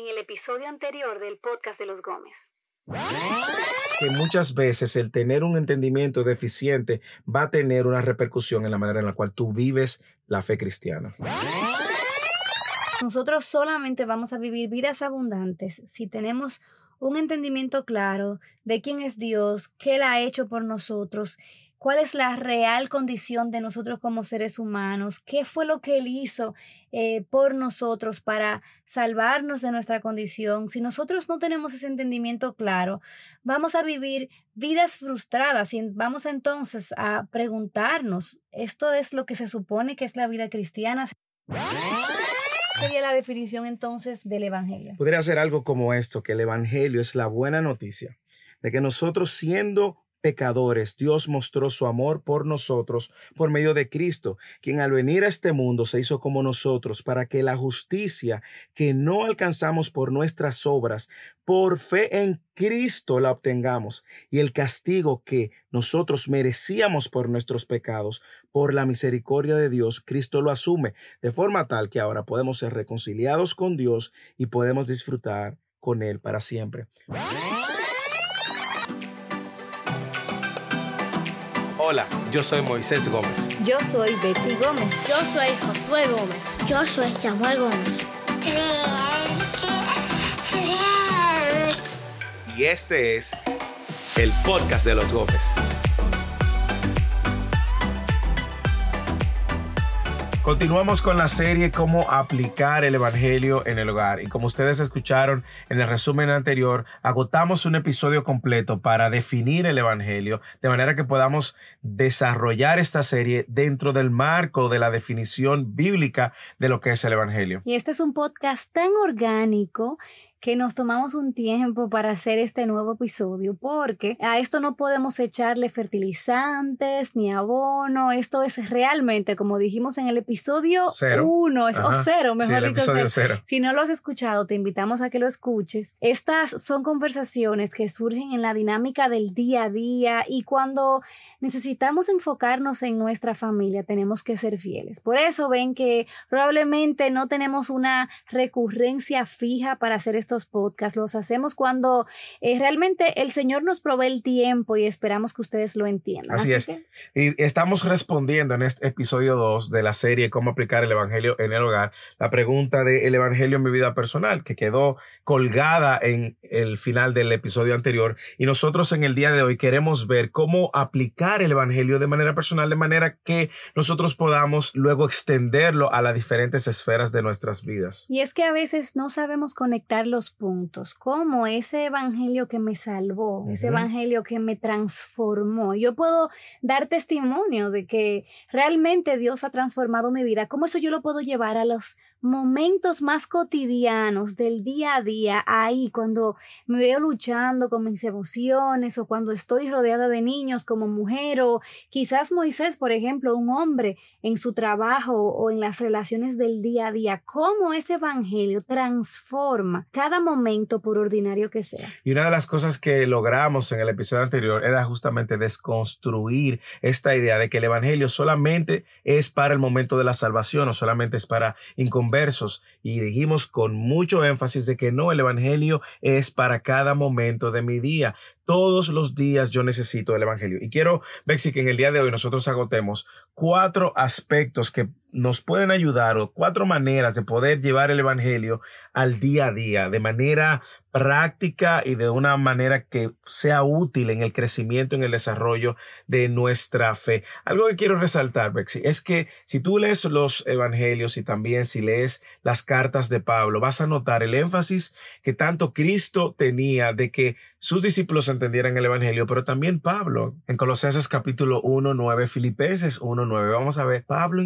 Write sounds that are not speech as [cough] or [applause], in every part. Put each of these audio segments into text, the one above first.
en el episodio anterior del podcast de los Gómez. Que muchas veces el tener un entendimiento deficiente va a tener una repercusión en la manera en la cual tú vives la fe cristiana. Nosotros solamente vamos a vivir vidas abundantes si tenemos un entendimiento claro de quién es Dios, qué Él ha hecho por nosotros, cuál es la real condición de nosotros como seres humanos, qué fue lo que Él hizo eh, por nosotros para salvarnos de nuestra condición. Si nosotros no tenemos ese entendimiento claro, vamos a vivir vidas frustradas y vamos entonces a preguntarnos, ¿esto es lo que se supone que es la vida cristiana? sería la definición entonces del Evangelio? Podría ser algo como esto, que el Evangelio es la buena noticia de que nosotros siendo pecadores, Dios mostró su amor por nosotros por medio de Cristo, quien al venir a este mundo se hizo como nosotros, para que la justicia que no alcanzamos por nuestras obras, por fe en Cristo la obtengamos, y el castigo que nosotros merecíamos por nuestros pecados, por la misericordia de Dios, Cristo lo asume, de forma tal que ahora podemos ser reconciliados con Dios y podemos disfrutar con Él para siempre. Hola, yo soy Moisés Gómez. Yo soy Betsy Gómez. Yo soy Josué Gómez. Yo soy Samuel Gómez. Y este es el podcast de los Gómez. Continuamos con la serie Cómo aplicar el Evangelio en el hogar. Y como ustedes escucharon en el resumen anterior, agotamos un episodio completo para definir el Evangelio, de manera que podamos desarrollar esta serie dentro del marco de la definición bíblica de lo que es el Evangelio. Y este es un podcast tan orgánico que nos tomamos un tiempo para hacer este nuevo episodio porque a esto no podemos echarle fertilizantes ni abono. Esto es realmente, como dijimos en el episodio 1, o cero, mejor dicho. Cero. Si no lo has escuchado, te invitamos a que lo escuches. Estas son conversaciones que surgen en la dinámica del día a día y cuando necesitamos enfocarnos en nuestra familia, tenemos que ser fieles. Por eso ven que probablemente no tenemos una recurrencia fija para hacer estos podcasts. Los hacemos cuando eh, realmente el Señor nos provee el tiempo y esperamos que ustedes lo entiendan. Así, es. Y estamos respondiendo en este episodio 2 de la serie Cómo aplicar el Evangelio en el hogar, la pregunta del el Evangelio en mi vida personal, que quedó colgada en el final del episodio anterior. Y nosotros en el día de hoy queremos ver cómo aplicar el Evangelio de manera personal, de manera que nosotros podamos luego extenderlo a las diferentes esferas de nuestras vidas. Y es que a veces no sabemos conectar los puntos, como ese Evangelio que me salvó, ese Evangelio que me transformó. Yo puedo dar testimonio de que realmente Dios ha transformado mi vida. ¿Cómo eso yo lo puedo llevar a los momentos más cotidianos del día a día, ahí cuando me veo luchando con mis emociones o cuando estoy rodeada de niños como mujer o quizás Moisés, por ejemplo, un hombre en su trabajo o en las relaciones del día a día, cómo ese evangelio transforma cada momento por ordinario que sea. Y una de las cosas que logramos en el episodio anterior era justamente desconstruir esta idea de que el evangelio solamente es para el momento de la salvación o solamente es para inconvenientes versos y dijimos con mucho énfasis de que no, el Evangelio es para cada momento de mi día. Todos los días yo necesito el Evangelio. Y quiero, Bexi, que en el día de hoy nosotros agotemos cuatro aspectos que nos pueden ayudar o cuatro maneras de poder llevar el Evangelio al día a día de manera práctica y de una manera que sea útil en el crecimiento, en el desarrollo de nuestra fe. Algo que quiero resaltar, Bexi, es que si tú lees los evangelios y también si lees las cartas de Pablo, vas a notar el énfasis que tanto Cristo tenía de que sus discípulos entendieran el evangelio, pero también Pablo en Colosenses capítulo 1, 9, Filipenses 1, 9. Vamos a ver, Pablo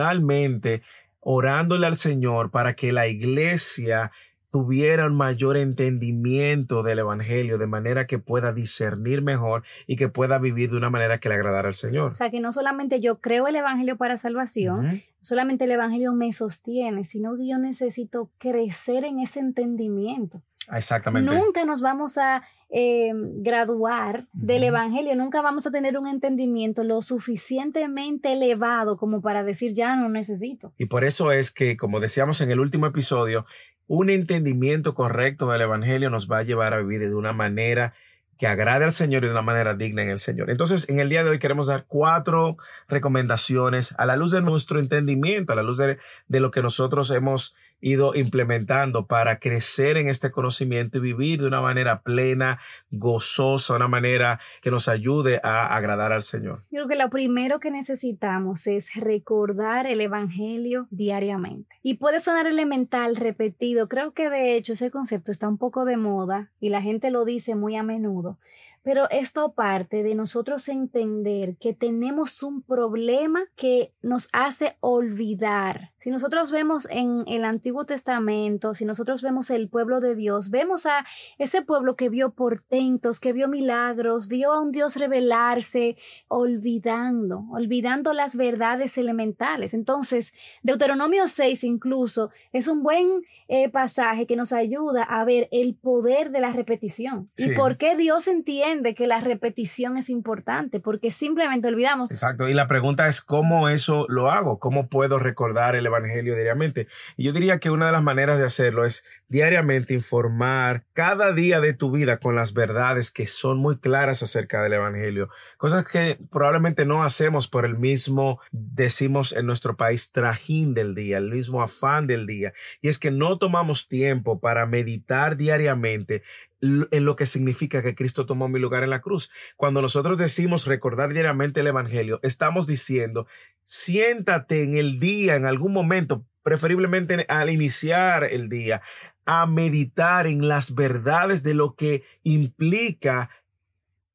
intencionalmente orándole al Señor para que la iglesia tuviera un mayor entendimiento del Evangelio, de manera que pueda discernir mejor y que pueda vivir de una manera que le agradara al Señor. O sea, que no solamente yo creo el Evangelio para salvación, solamente el Evangelio me sostiene, sino que yo necesito crecer en ese entendimiento. Exactamente. Nunca nos vamos a eh, graduar del Evangelio, nunca vamos a tener un entendimiento lo suficientemente elevado como para decir ya no necesito. Y por eso es que, como decíamos en el último episodio, un entendimiento correcto del Evangelio nos va a llevar a vivir de una manera que agrade al Señor y de una manera digna en el Señor. Entonces, en el día de hoy queremos dar cuatro recomendaciones a la luz de nuestro entendimiento, a la luz de, de lo que nosotros hemos ido implementando para crecer en este conocimiento y vivir de una manera plena, gozosa, una manera que nos ayude a agradar al Señor. Yo creo que lo primero que necesitamos es recordar el Evangelio diariamente. Y puede sonar elemental, repetido. Creo que de hecho ese concepto está un poco de moda y la gente lo dice muy a menudo. Pero esto parte de nosotros entender que tenemos un problema que nos hace olvidar. Si nosotros vemos en el Antiguo Testamento, si nosotros vemos el pueblo de Dios, vemos a ese pueblo que vio portentos, que vio milagros, vio a un Dios revelarse, olvidando, olvidando las verdades elementales. Entonces, Deuteronomio 6 incluso es un buen eh, pasaje que nos ayuda a ver el poder de la repetición y por qué Dios entiende de que la repetición es importante, porque simplemente olvidamos. Exacto, y la pregunta es cómo eso lo hago, cómo puedo recordar el Evangelio diariamente. Y yo diría que una de las maneras de hacerlo es diariamente informar cada día de tu vida con las verdades que son muy claras acerca del Evangelio, cosas que probablemente no hacemos por el mismo, decimos en nuestro país, trajín del día, el mismo afán del día. Y es que no tomamos tiempo para meditar diariamente en lo que significa que Cristo tomó mi lugar en la cruz. Cuando nosotros decimos recordar diariamente el Evangelio, estamos diciendo, siéntate en el día, en algún momento, preferiblemente al iniciar el día, a meditar en las verdades de lo que implica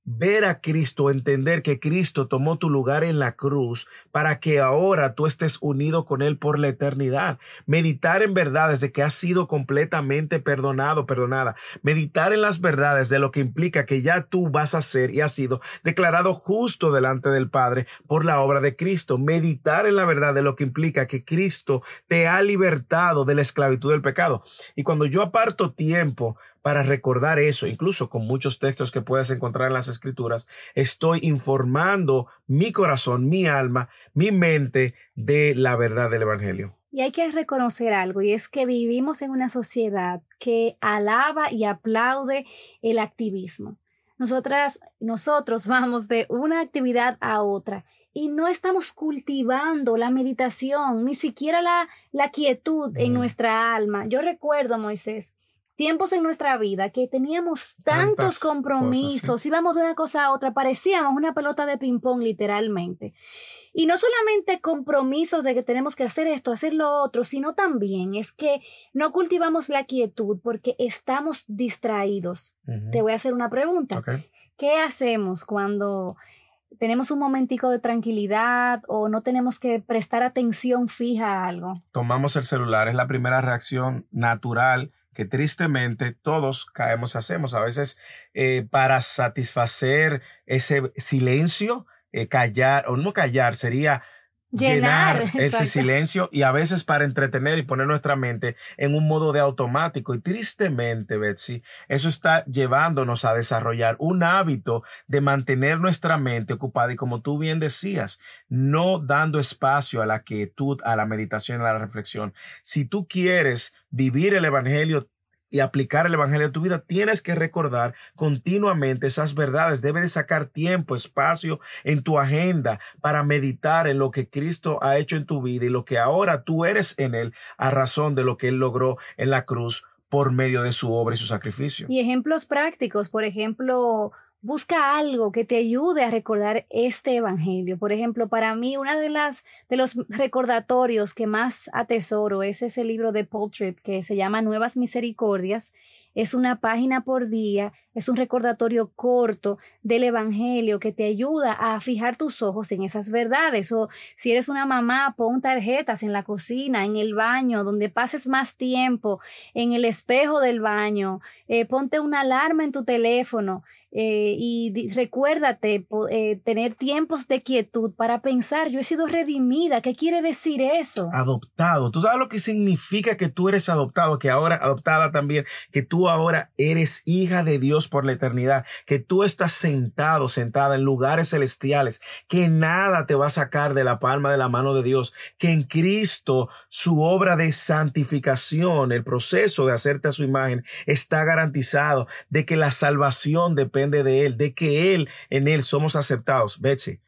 ver a Cristo, entender que Cristo tomó tu lugar en la cruz para que ahora tú estés unido con Él por la eternidad. Meditar en verdades de que has sido completamente perdonado, perdonada. Meditar en las verdades de lo que implica que ya tú vas a ser y has sido declarado justo delante del Padre por la obra de Cristo. Meditar en la verdad de lo que implica que Cristo te ha libertado de la esclavitud del pecado. Y cuando yo aparto tiempo para recordar eso, incluso con muchos textos que puedes encontrar en las escrituras, estoy informando mi corazón, mi alma, mi mente de la verdad del Evangelio. Y hay que reconocer algo, y es que vivimos en una sociedad que alaba y aplaude el activismo. Nosotras, nosotros [laughs] vamos de una actividad a otra y no estamos cultivando la meditación, ni siquiera la, la quietud en nuestra alma. Yo recuerdo, Moisés, tiempos en nuestra vida que teníamos tantos compromisos, íbamos de una cosa a otra, parecíamos una pelota de ping-pong literalmente. Y no solamente compromisos de que tenemos que hacer esto, hacer lo otro, sino también es que no cultivamos la quietud porque estamos distraídos. Te voy a hacer una pregunta. ¿Qué hacemos cuando tenemos un momentico de tranquilidad o no tenemos que prestar atención fija a algo? Tomamos el celular, es la primera reacción natural que tristemente todos caemos, hacemos. A veces eh, para satisfacer ese silencio, eh, callar, o no callar, sería llenar, ese silencio y a veces para entretener y poner nuestra mente en un modo de automático. Y tristemente, Betsy, eso está llevándonos a desarrollar un hábito de mantener nuestra mente ocupada y como tú bien decías, no dando espacio a la quietud, a la meditación, a la reflexión. Si tú quieres vivir el Evangelio y aplicar el Evangelio a tu vida, tienes que recordar continuamente esas verdades. Debes de sacar tiempo, espacio en tu agenda para meditar en lo que Cristo ha hecho en tu vida y lo que ahora tú eres en Él a razón de lo que Él logró en la cruz por medio de su obra y su sacrificio. Y ejemplos prácticos, por ejemplo, busca algo que te ayude a recordar este evangelio. Por ejemplo, para mí una de las de los recordatorios que más atesoro es ese libro de Paul Tripp que se llama Nuevas Misericordias. Es una página por día, es un recordatorio corto del Evangelio que te ayuda a fijar tus ojos en esas verdades. O si eres una mamá, pon tarjetas en la cocina, en el baño, donde pases más tiempo, en el espejo del baño, eh, ponte una alarma en tu teléfono eh, y recuérdate eh, tener tiempos de quietud para pensar, yo he sido redimida, ¿qué quiere decir eso? Adoptado. ¿Tú sabes lo que significa que tú eres adoptado? Que ahora adoptada también, que tú ahora eres hija de Dios por la eternidad, que tú estás sentado, sentada en lugares celestiales, que nada te va a sacar de la palma de la mano de Dios, que en Cristo su obra de santificación, el proceso de hacerte a su imagen, está garantizado, de que la salvación depende de Él, de que Él, en Él somos aceptados. Betsy,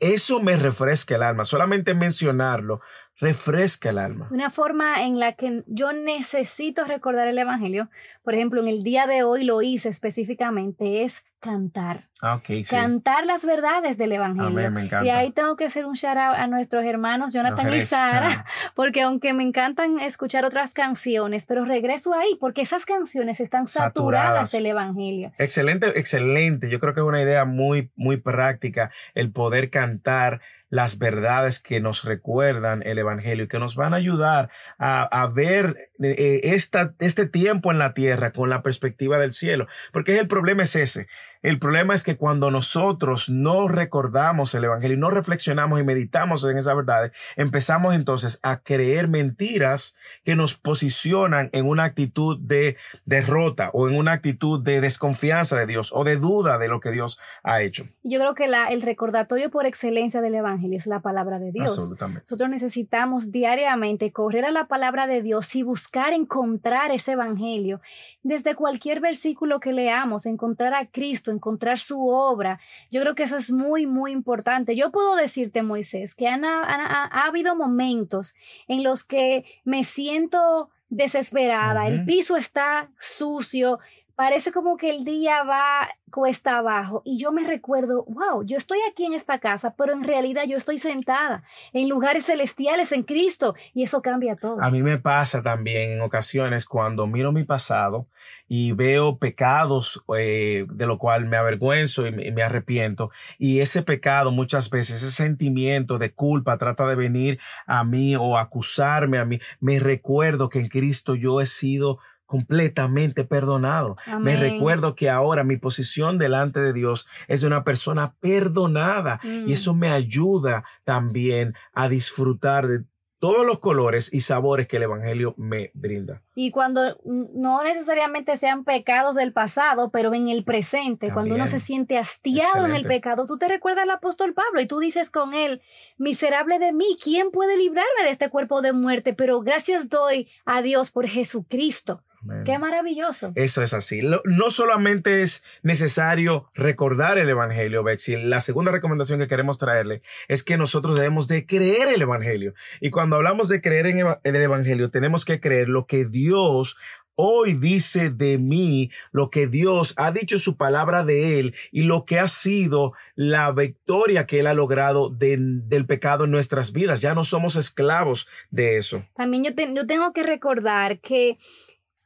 eso me refresca el alma. Solamente mencionarlo refresca el alma. Una forma en la que yo necesito recordar el Evangelio, por ejemplo, en el día de hoy lo hice específicamente, es cantar. Ah, ok, sí. Cantar las verdades del Evangelio. Amén, me encanta. Y ahí tengo que hacer un shout out a nuestros hermanos Jonathan y Sara, ah, [laughs] porque aunque me encantan escuchar otras canciones, pero regreso ahí porque esas canciones están saturadas, Saturadas. del Evangelio. Excelente, excelente. Yo creo que es una idea muy, muy práctica el poder cantar las verdades que nos recuerdan el Evangelio y que nos van a ayudar a, a ver eh, esta, este tiempo en la tierra con la perspectiva del cielo. Porque el problema es ese. El problema es que cuando nosotros no recordamos el Evangelio y no reflexionamos y meditamos en esas verdades, empezamos entonces a creer mentiras que nos posicionan en una actitud de derrota o en una actitud de desconfianza de Dios o de duda de lo que Dios ha hecho. Yo creo que la, el recordatorio por excelencia del Evangelio es la palabra de Dios. Absolutamente. Nosotros necesitamos diariamente correr a la palabra de Dios y buscar encontrar ese evangelio. Desde cualquier versículo que leamos, encontrar a Cristo, encontrar su obra. Yo creo que eso es muy, muy importante. Yo puedo decirte, Moisés, que han, han- ha, ha habido momentos en los que me siento desesperada, el piso está sucio, parece como que el día va cuesta abajo y yo me recuerdo, wow, yo estoy aquí en esta casa, pero en realidad yo estoy sentada en lugares celestiales en Cristo y eso cambia todo. A mí me pasa también en ocasiones cuando miro mi pasado y veo pecados eh, de lo cual me avergüenzo y me, arrepiento. Y ese pecado muchas veces, ese sentimiento de culpa trata de venir a mí o acusarme a mí. Me recuerdo que en Cristo yo he sido completamente perdonado. Me recuerdo que ahora mi posición delante de Dios es de una persona perdonada Mm. y eso me ayuda también a disfrutar de todos los colores y sabores que el Evangelio me brinda. Y cuando mm, no necesariamente sean pecados del pasado, pero en el presente, cuando uno se siente hastiado en el pecado, tú te recuerdas al apóstol Pablo y tú dices con él, miserable de mí, ¿quién puede librarme de este cuerpo de muerte? Pero gracias doy a Dios por Jesucristo. Amén. Qué maravilloso. Eso es así. No solamente es necesario recordar el Evangelio, Betsy. La segunda recomendación que queremos traerle es que nosotros debemos de creer el Evangelio. Y cuando hablamos de creer en, el Evangelio, tenemos que creer lo que Dios hoy dice de mí, lo que Dios ha dicho en su palabra de Él y lo que ha sido la victoria que Él ha logrado de- del pecado en nuestras vidas. Ya no somos esclavos de eso. También yo, te- yo tengo que recordar que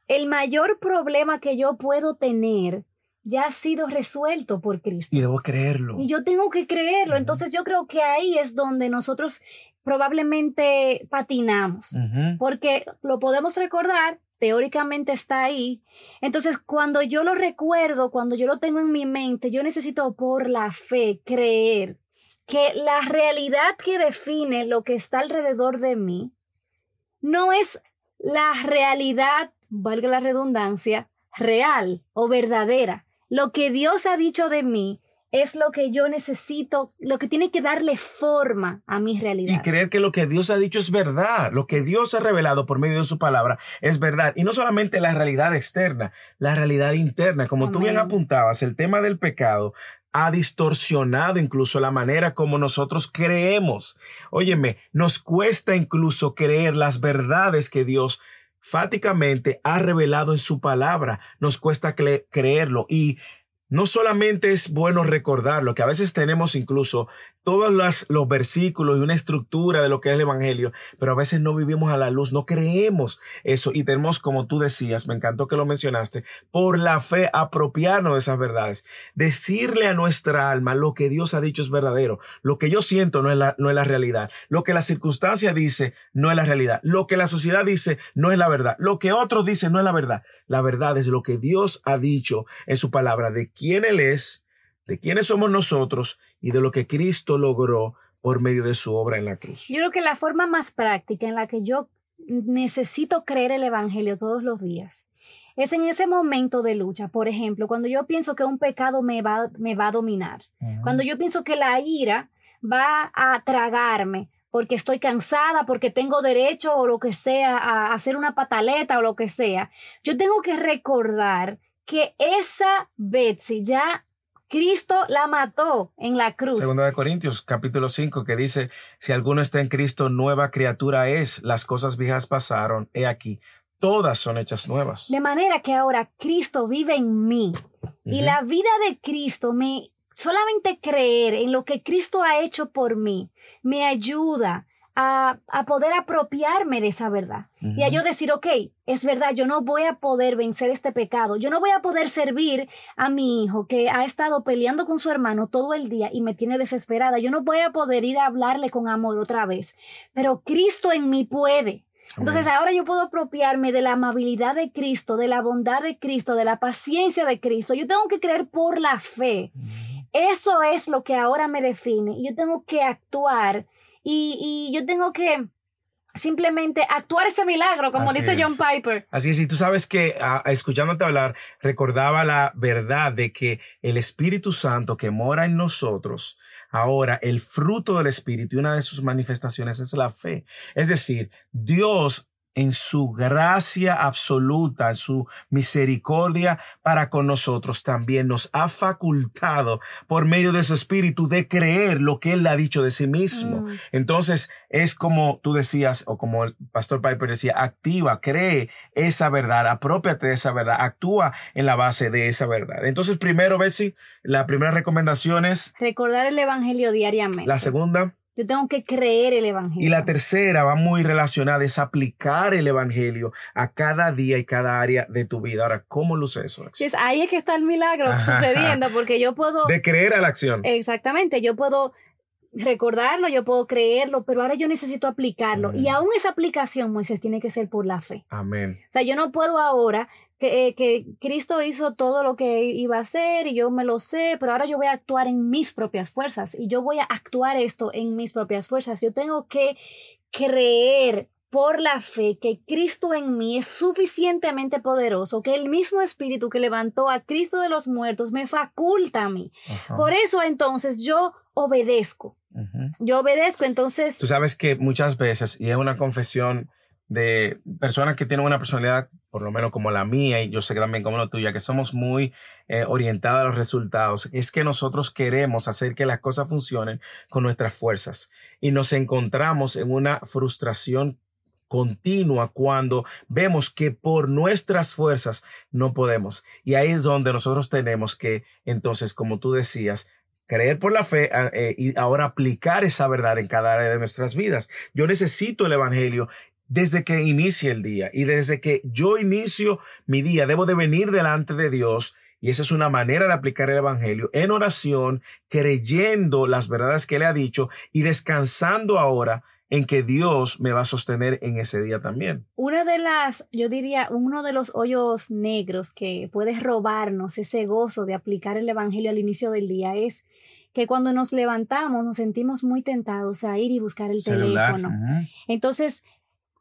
el mayor problema que yo puedo tener ya ha sido resuelto por Cristo. Y debo creerlo. Y yo tengo que creerlo. Entonces yo creo que ahí es donde nosotros probablemente patinamos. Porque lo podemos recordar, teóricamente está ahí. Entonces cuando yo lo recuerdo, cuando yo lo tengo en mi mente, yo necesito por la fe creer que la realidad que define lo que está alrededor de mí no es la realidad, valga la redundancia, real o verdadera. Lo que Dios ha dicho de mí es lo que yo necesito, lo que tiene que darle forma a mi realidad. Y creer que lo que Dios ha dicho es verdad, lo que Dios ha revelado por medio de su palabra es verdad. Y no solamente la realidad externa, la realidad interna. Como tú bien apuntabas, el tema del pecado ha distorsionado incluso la manera como nosotros creemos. Óyeme, nos cuesta incluso creer las verdades que Dios fáticamente ha revelado en su palabra. Nos cuesta cre- creerlo y no solamente es bueno recordarlo, que a veces tenemos incluso todos los, los, versículos y una estructura de lo que es el Evangelio, pero a veces no vivimos a la luz, no creemos eso. Y tenemos, como tú decías, me encantó que lo mencionaste, por la fe apropiarnos de esas verdades, decirle a nuestra alma lo que Dios ha dicho es verdadero, lo que yo siento no es la, no es la realidad, lo que la circunstancia dice no es la realidad, lo que la sociedad dice no es la verdad, lo que otros dicen no es la verdad, la verdad es lo que Dios ha dicho en su palabra de quién Él es, de quiénes somos nosotros y de lo que Cristo logró por medio de su obra en la cruz. Yo creo que la forma más práctica en la que yo necesito creer el Evangelio todos los días es en ese momento de lucha. Por ejemplo, cuando yo pienso que un pecado me va, me va a dominar, cuando yo pienso que la ira va a tragarme, porque estoy cansada, porque tengo derecho o lo que sea a hacer una pataleta o lo que sea, yo tengo que recordar que esa Betsy ya Cristo la mató en la cruz. Segunda de Corintios, capítulo 5, que dice, si alguno está en Cristo, nueva criatura es, las cosas viejas pasaron, he aquí, todas son hechas nuevas. De manera que ahora Cristo vive en mí y la vida de Cristo me, solamente creer en lo que Cristo ha hecho por mí, me ayuda a, poder apropiarme de esa verdad. Y a yo decir, ok, es verdad, yo no voy a poder vencer este pecado, yo no voy a poder servir a mi hijo que ha estado peleando con su hermano todo el día y me tiene desesperada, yo no voy a poder ir a hablarle con amor otra vez, pero Cristo en mí puede. Entonces ahora yo puedo apropiarme de la amabilidad de Cristo, de la bondad de Cristo, de la paciencia de Cristo. Yo tengo que creer por la fe. Eso es lo que ahora me define. Yo tengo que actuar y, yo tengo que simplemente actuar ese milagro, como dice John Piper. Así es, y tú sabes que escuchándote hablar, recordaba la verdad de que el Espíritu Santo que mora en nosotros, ahora el fruto del Espíritu y una de sus manifestaciones es la fe. Es decir, Dios en su gracia absoluta, en su misericordia para con nosotros, también nos ha facultado por medio de su espíritu de creer lo que él ha dicho de sí mismo. Mm. Entonces es como tú decías, o como el pastor Piper decía, activa, cree esa verdad, apropiate de esa verdad, actúa en la base de esa verdad. Entonces primero, Betsy, la primera recomendación es... Recordar el Evangelio diariamente. La segunda yo tengo que creer el Evangelio. Y la tercera va muy relacionada, es aplicar el Evangelio a cada día y cada área de tu vida. Ahora, ¿cómo luce eso? Es, ahí es que está el milagro [laughs] sucediendo, porque yo puedo... De creer a la acción. Exactamente, yo puedo recordarlo, yo puedo creerlo, pero ahora yo necesito aplicarlo. Y aún esa aplicación, Moisés, tiene que ser por la fe. Amén. O sea, yo no puedo ahora que, eh, que, Cristo hizo todo lo que iba a hacer y yo me lo sé, pero ahora yo voy a actuar en mis propias fuerzas y yo voy a actuar esto en mis propias fuerzas. Yo tengo que creer por la fe que Cristo en mí es suficientemente poderoso, que el mismo Espíritu que levantó a Cristo de los muertos me faculta a mí. Por eso entonces yo obedezco. Yo obedezco, entonces... Tú sabes que muchas veces, y es una confesión de personas que tienen una personalidad, por lo menos como la mía, y yo sé que también como la tuya, que somos muy eh, orientados a los resultados, es que nosotros queremos hacer que las cosas funcionen con nuestras fuerzas y nos encontramos en una frustración continua cuando vemos que por nuestras fuerzas no podemos. Y ahí es donde nosotros tenemos que, entonces, como tú decías, creer por la fe ah, eh, y ahora aplicar esa verdad en cada área de nuestras vidas. Yo necesito el Evangelio desde que inicie el día y desde que yo inicio mi día, debo de venir delante de Dios y esa es una manera de aplicar el Evangelio en oración, creyendo las verdades que Él ha dicho y descansando ahora en que Dios me va a sostener en ese día también. Una de las, yo diría, uno de los hoyos negros que puede robarnos ese gozo de aplicar el Evangelio al inicio del día es que cuando nos levantamos nos sentimos muy tentados a ir y buscar el teléfono. Entonces,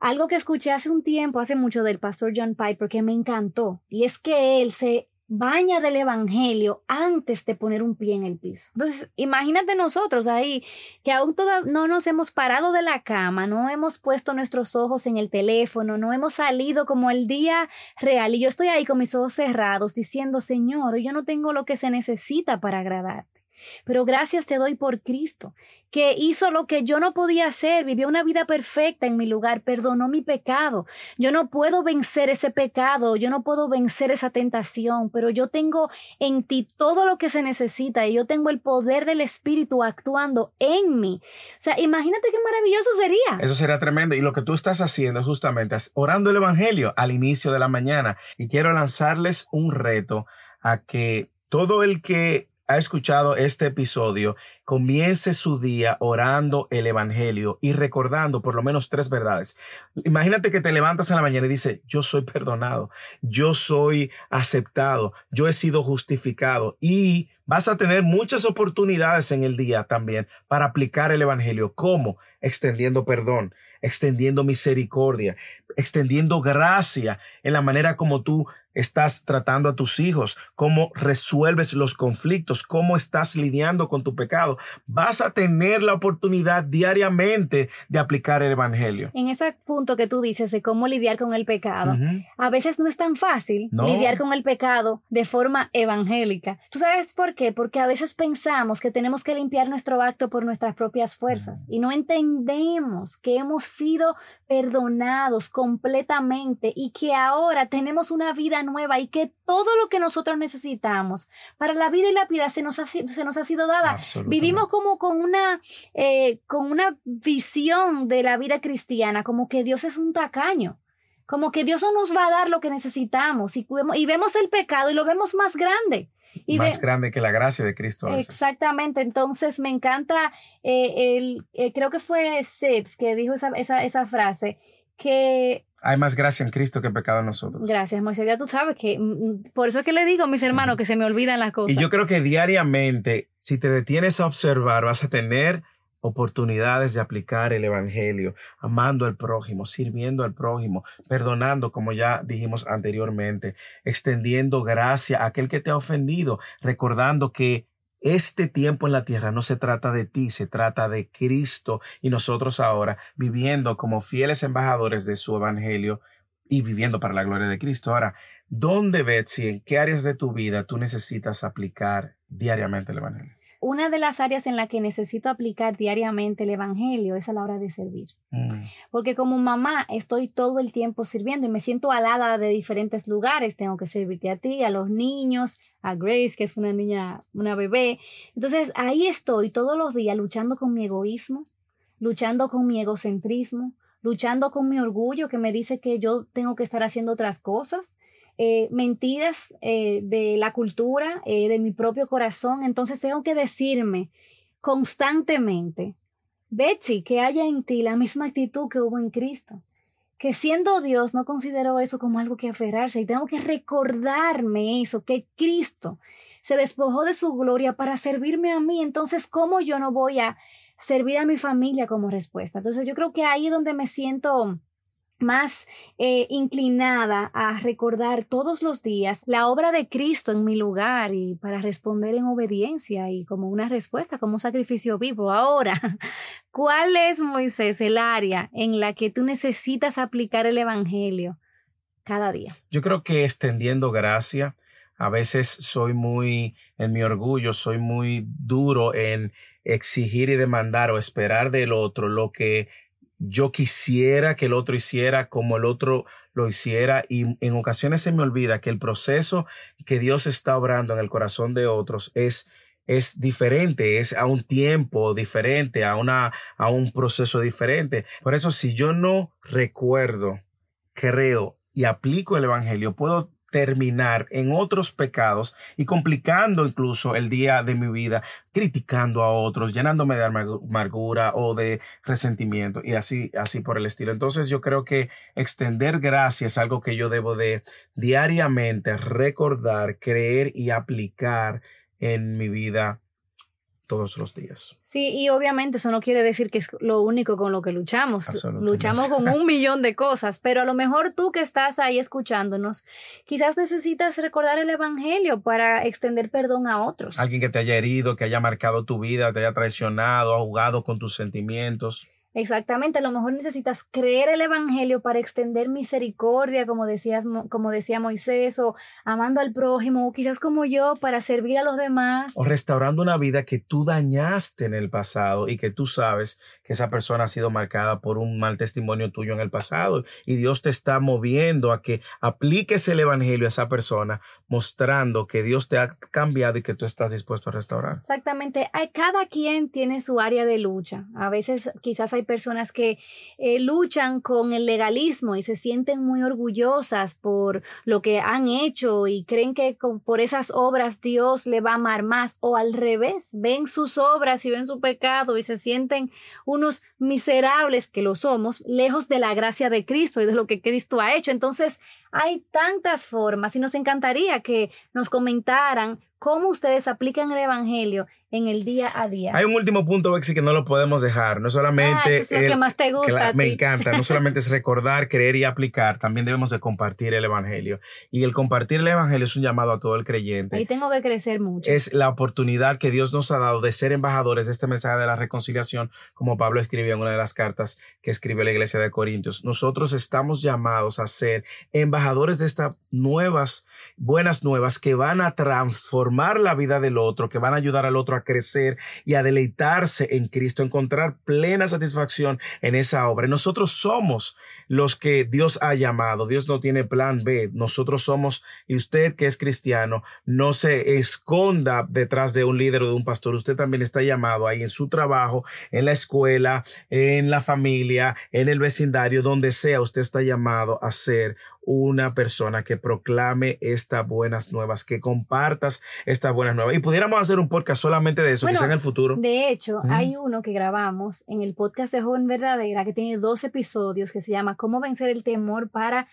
algo que escuché hace un tiempo, hace mucho del pastor John Piper, que me encantó, y es que él se baña del Evangelio antes de poner un pie en el piso. Entonces, imagínate nosotros ahí, que aún no nos hemos parado de la cama, no hemos puesto nuestros ojos en el teléfono, no hemos salido como el día real, y yo estoy ahí con mis ojos cerrados diciendo, Señor, yo no tengo lo que se necesita para agradarte. Pero gracias te doy por Cristo, que hizo lo que yo no podía hacer, vivió una vida perfecta en mi lugar, perdonó mi pecado. Yo no puedo vencer ese pecado, yo no puedo vencer esa tentación, pero yo tengo en ti todo lo que se necesita y yo tengo el poder del Espíritu actuando en mí. O sea, imagínate qué maravilloso sería. Eso sería tremendo. Y lo que tú estás haciendo justamente es orando el Evangelio al inicio de la mañana. Y quiero lanzarles un reto a que todo el que ha escuchado este episodio comience su día orando el Evangelio y recordando por lo menos tres verdades. Imagínate que te levantas en la mañana y dices, yo soy perdonado, yo soy aceptado, yo he sido justificado y vas a tener muchas oportunidades en el día también para aplicar el Evangelio. ¿Cómo? Extendiendo perdón, extendiendo misericordia, extendiendo gracia en la manera como tú estás tratando a tus hijos, cómo resuelves los conflictos, cómo estás lidiando con tu pecado. Vas a tener la oportunidad diariamente de aplicar el Evangelio. En ese punto que tú dices de cómo lidiar con el pecado, a veces no es tan fácil lidiar con el pecado de forma evangélica. ¿Tú sabes por qué? Porque a veces pensamos que tenemos que limpiar nuestro acto por nuestras propias fuerzas y no entendemos que hemos sido perdonados completamente y que ahora tenemos una vida nueva y que todo lo que nosotros necesitamos para la vida y la vida se nos ha, se nos ha sido dada. Vivimos como con una, eh, con una visión de la vida cristiana, como que Dios es un tacaño. Como que Dios no nos va a dar lo que necesitamos y, y vemos el pecado y lo vemos más grande. Y más grande que la gracia de Cristo. Exactamente. Entonces me encanta, eh, el, eh, creo que fue Sips que dijo esa, esa, esa frase, que hay más gracia en Cristo que pecado en nosotros. Gracias, Moisés. Ya tú sabes que mm, mm, por eso es que le digo a mis hermanos que se me olvidan las cosas. Y yo creo que diariamente, si te detienes a observar, vas a tener oportunidades de aplicar el Evangelio, amando al prójimo, sirviendo al prójimo, perdonando, como ya dijimos anteriormente, extendiendo gracia a aquel que te ha ofendido, recordando que este tiempo en la tierra no se trata de ti, se trata de Cristo y nosotros ahora viviendo como fieles embajadores de su Evangelio y viviendo para la gloria de Cristo. Ahora, ¿dónde, Betsy, en qué áreas de tu vida tú necesitas aplicar diariamente el Evangelio? Una de las áreas en la que necesito aplicar diariamente el Evangelio es a la hora de servir. Mm. Porque como mamá estoy todo el tiempo sirviendo y me siento alada de diferentes lugares. Tengo que servirte a ti, a los niños, a Grace, que es una niña, una bebé. Entonces ahí estoy todos los días luchando con mi egoísmo, luchando con mi egocentrismo, luchando con mi orgullo que me dice que yo tengo que estar haciendo otras cosas eh, mentiras eh, de la cultura, eh, de mi propio corazón. Entonces tengo que decirme constantemente, Betsy, que haya en ti la misma actitud que hubo en Cristo. Que siendo Dios no considero eso como algo que aferrarse y tengo que recordarme eso, que Cristo se despojó de su gloria para servirme a mí. Entonces, ¿cómo yo no voy a servir a mi familia como respuesta? Entonces, yo creo que ahí es donde me siento más eh, inclinada a recordar todos los días la obra de Cristo en mi lugar y para responder en obediencia y como una respuesta, como un sacrificio vivo. Ahora, [laughs] ¿cuál es, Moisés, el área en la que tú necesitas aplicar el Evangelio cada día? Yo creo que extendiendo gracia, a veces soy muy, en mi orgullo, soy muy duro en exigir y demandar o esperar del otro lo que yo quisiera que el otro hiciera como el otro lo hiciera y en ocasiones se me olvida que el proceso que Dios está obrando en el corazón de otros es es diferente, es a un tiempo diferente, a una a un proceso diferente. Por eso si yo no recuerdo, creo y aplico el evangelio, puedo terminar en otros pecados y complicando incluso el día de mi vida, criticando a otros, llenándome de amargura o de resentimiento y así, así por el estilo. Entonces yo creo que extender gracia es algo que yo debo de diariamente recordar, creer y aplicar en mi vida todos los días. Sí, y obviamente eso no quiere decir que es lo único con lo que luchamos. Luchamos con un millón de cosas, pero a lo mejor tú que estás ahí escuchándonos, quizás necesitas recordar el Evangelio para extender perdón a otros. Alguien que te haya herido, que haya marcado tu vida, te haya traicionado, ha jugado con tus sentimientos. Exactamente, a lo mejor necesitas creer el Evangelio para extender misericordia, como, decías, como decía Moisés, o amando al prójimo, o quizás como yo, para servir a los demás. O restaurando una vida que tú dañaste en el pasado y que tú sabes que esa persona ha sido marcada por un mal testimonio tuyo en el pasado y Dios te está moviendo a que apliques el Evangelio a esa persona, mostrando que Dios te ha cambiado y que tú estás dispuesto a restaurar. Exactamente, cada quien tiene su área de lucha. A veces quizás hay personas que eh, luchan con el legalismo y se sienten muy orgullosas por lo que han hecho y creen que por esas obras Dios le va a amar más o al revés, ven sus obras y ven su pecado y se sienten unos miserables que lo somos, lejos de la gracia de Cristo y de lo que Cristo ha hecho. Entonces, hay tantas formas y nos encantaría que nos comentaran cómo ustedes aplican el Evangelio en el día a día. Hay un último punto, Bexi, que no lo podemos dejar. No solamente... Ah, es lo que más te gusta. me encanta. No solamente es [laughs] recordar, creer y aplicar, también debemos de compartir el Evangelio. Y el compartir el Evangelio es un llamado a todo el creyente. Ahí tengo que crecer mucho. Es la oportunidad que Dios nos ha dado de ser embajadores de este mensaje de la reconciliación, como Pablo escribió en una de las cartas que escribió la iglesia de Corintios. Nosotros estamos llamados a ser embajadores de estas nuevas, buenas nuevas que van a transformar la vida del otro, que van a ayudar al otro a crecer y a deleitarse en Cristo, encontrar plena satisfacción en esa obra. Nosotros somos los que Dios ha llamado. Dios no tiene plan B. Nosotros somos, y usted que es cristiano, no se esconda detrás de un líder o de un pastor. Usted también está llamado ahí en su trabajo, en la escuela, en la familia, en el vecindario, donde sea, usted está llamado a ser una persona que proclame estas buenas nuevas, que compartas estas buenas nuevas. Y pudiéramos hacer un podcast solamente de eso, quizá en el futuro. De hecho, hay uno que grabamos en el podcast de Joven Verdadera que tiene dos episodios que se llama Cómo vencer el temor para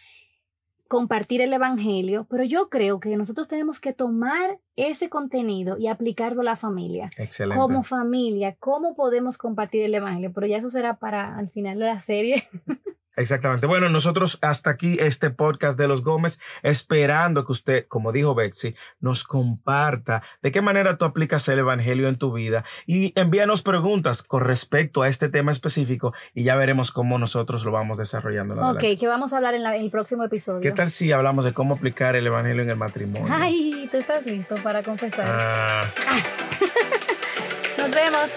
compartir el Evangelio, pero yo creo que nosotros tenemos que tomar ese contenido y aplicarlo a la familia. Excelente. Como familia, ¿cómo podemos compartir el Evangelio? Pero ya eso será para al final de la serie. [laughs] Exactamente. Bueno, nosotros hasta aquí este podcast de los Gómez, esperando que usted, como dijo Betsy, nos comparta de qué manera tú aplicas el Evangelio en tu vida y envíanos preguntas con respecto a este tema específico y ya veremos cómo nosotros lo vamos desarrollando. Ok, que vamos a hablar en, el próximo episodio. ¿Qué tal si hablamos de cómo aplicar el Evangelio en el matrimonio? Ay, tú estás listo para confesar. Ah. [laughs] Nos vemos.